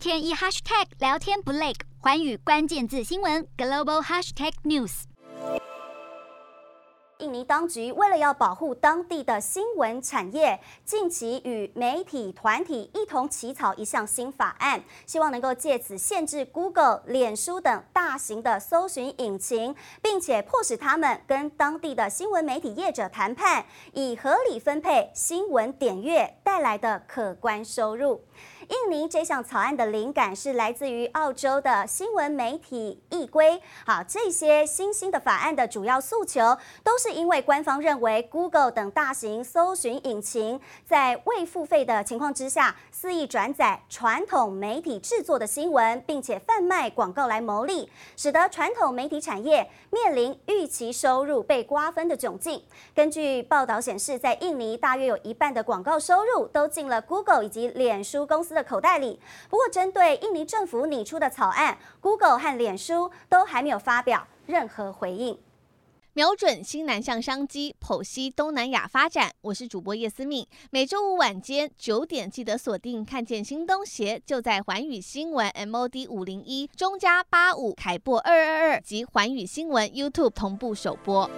天一 hashtag 聊天不累，寰宇关键字新闻 global hashtag news。印尼当局为了要保护当地的新闻产业，近期与媒体团体一同起草一项新法案，希望能够借此限制 Google、脸书等大型的搜寻引擎，并且迫使他们跟当地的新闻媒体业者谈判，以合理分配新闻点阅带来的可观收入。印尼这项草案的灵感是来自于澳洲的新闻媒体议规。好，这些新兴的法案的主要诉求，都是因为官方认为 Google 等大型搜寻引擎在未付费的情况之下，肆意转载传统媒体制作的新闻，并且贩卖广告来牟利，使得传统媒体产业面临预期收入被瓜分的窘境。根据报道显示，在印尼大约有一半的广告收入都进了 Google 以及脸书公司的口袋里。不过，针对印尼政府拟出的草案，Google 和脸书都还没有发表任何回应。瞄准新南向商机，剖析东南亚发展。我是主播叶思敏，每周五晚间九点记得锁定。看见新东协就在环宇新闻 MOD 五零一中加八五凯擘二二二及环宇新闻 YouTube 同步首播。